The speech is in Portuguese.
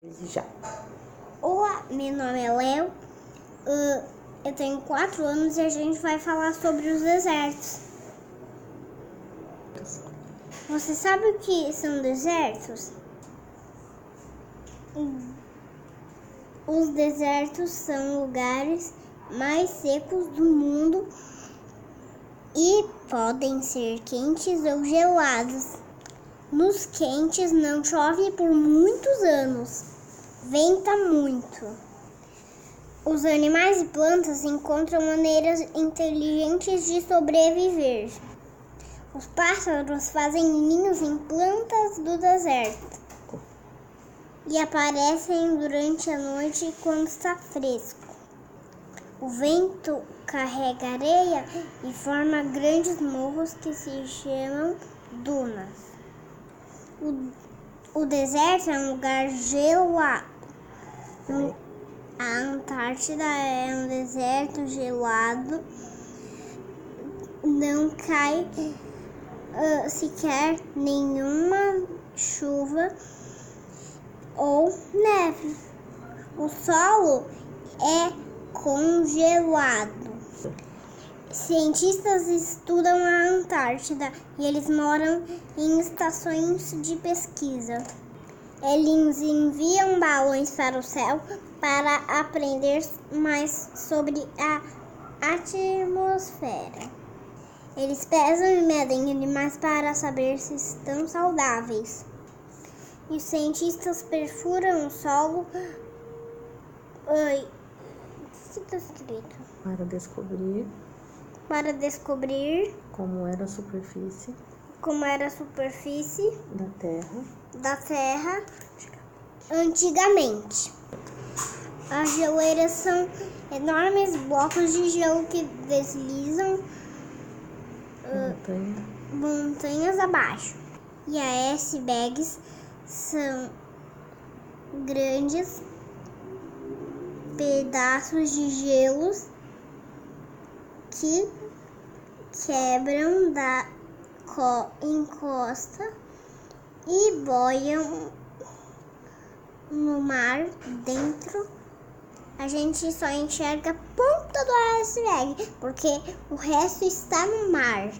Já. Olá, meu nome é Léo. Uh, eu tenho 4 anos e a gente vai falar sobre os desertos. Você sabe o que são desertos? Os desertos são lugares mais secos do mundo e podem ser quentes ou gelados. Nos quentes não chove por muitos anos, venta muito. Os animais e plantas encontram maneiras inteligentes de sobreviver. Os pássaros fazem ninhos em plantas do deserto e aparecem durante a noite quando está fresco. O vento carrega areia e forma grandes morros que se chamam dunas. O, o deserto é um lugar gelado. A Antártida é um deserto gelado. Não cai uh, sequer nenhuma chuva ou neve. O solo é congelado. Cientistas estudam a Antártida e eles moram em estações de pesquisa. Eles enviam balões para o céu para aprender mais sobre a atmosfera. Eles pesam e medem animais para saber se estão saudáveis. E os cientistas perfuram o solo. Oi. O que está escrito? Para descobrir para descobrir como era a superfície como era a superfície da Terra da Terra antigamente. As geleiras são enormes blocos de gelo que deslizam montanha. uh, montanhas abaixo. E as icebergs são grandes pedaços de gelos que quebram da encosta e boiam no mar dentro. A gente só enxerga a ponta do iceberg, porque o resto está no mar.